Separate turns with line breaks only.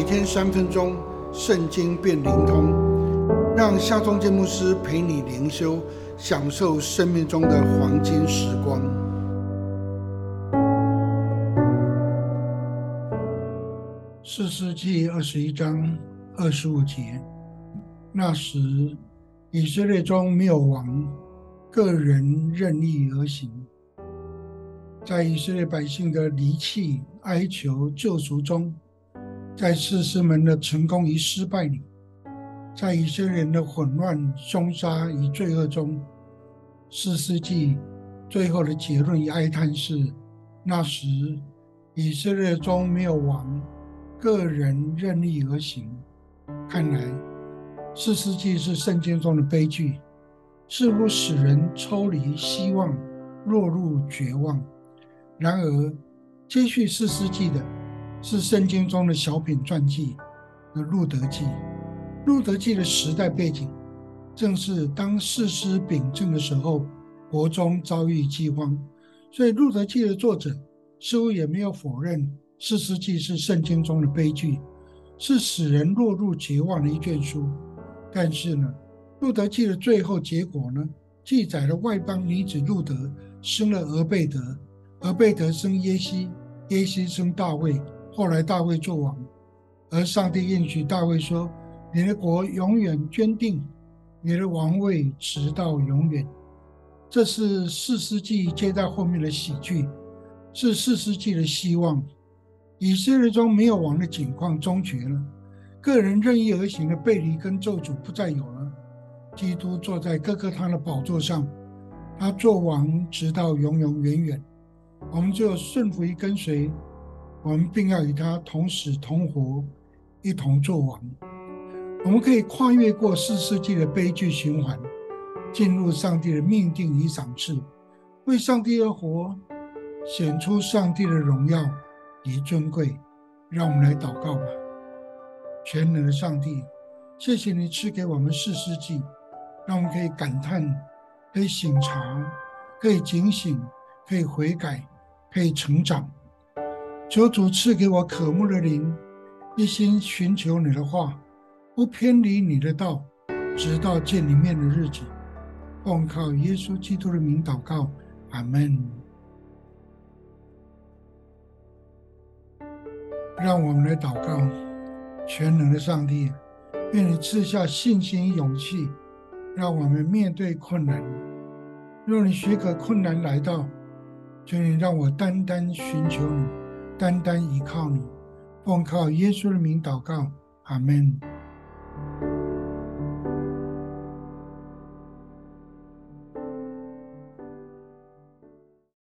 每天三分钟，圣经变灵通，让夏忠建牧师陪你灵修，享受生命中的黄金时光。四世纪二十一章二十五节，那时以色列中没有王，个人任意而行。在以色列百姓的离弃、哀求、救赎中，在士师们的成功与失败里，在以色列人的混乱、凶杀与罪恶中，四世纪最后的结论与哀叹是：那时以色列中没有王，个人任意而行。看来，四世纪是圣经中的悲剧，似乎使人抽离希望，落入绝望。然而，接续四世纪的是圣经中的小品传记的《路德记》。《路德记》的时代背景，正是当四师秉政的时候，国中遭遇饥荒。所以，《路德记》的作者似乎也没有否认四世纪是圣经中的悲剧，是使人落入绝望的一卷书。但是呢，《路德记》的最后结果呢，记载了外邦女子路德生了俄贝德。俄贝德生耶西，耶西生大卫，后来大卫做王。而上帝应许大卫说：“你的国永远坚定，你的王位直到永远。”这是四世纪接在后面的喜剧，是四世纪的希望。以色列中没有王的境况终结了，个人任意而行的背离跟咒诅不再有了。基督坐在各个他的宝座上，他做王直到永永远远。我们就顺服于跟随，我们并要与他同死同活，一同作王。我们可以跨越过四世纪的悲剧循环，进入上帝的命定与赏赐，为上帝而活，显出上帝的荣耀与尊贵。让我们来祷告吧，全能的上帝，谢谢你赐给我们四世纪，让我们可以感叹，可以醒察，可以警醒，可以悔改。可以成长，求主赐给我渴慕的灵，一心寻求你的话，不偏离你的道，直到见你面的日子。奉靠耶稣基督的名祷告，阿门。让我们来祷告，全能的上帝，愿你赐下信心勇气，让我们面对困难。若你许可困难来到。求你让我单单寻求你，单单依靠你，奉靠耶稣的名祷告，阿门。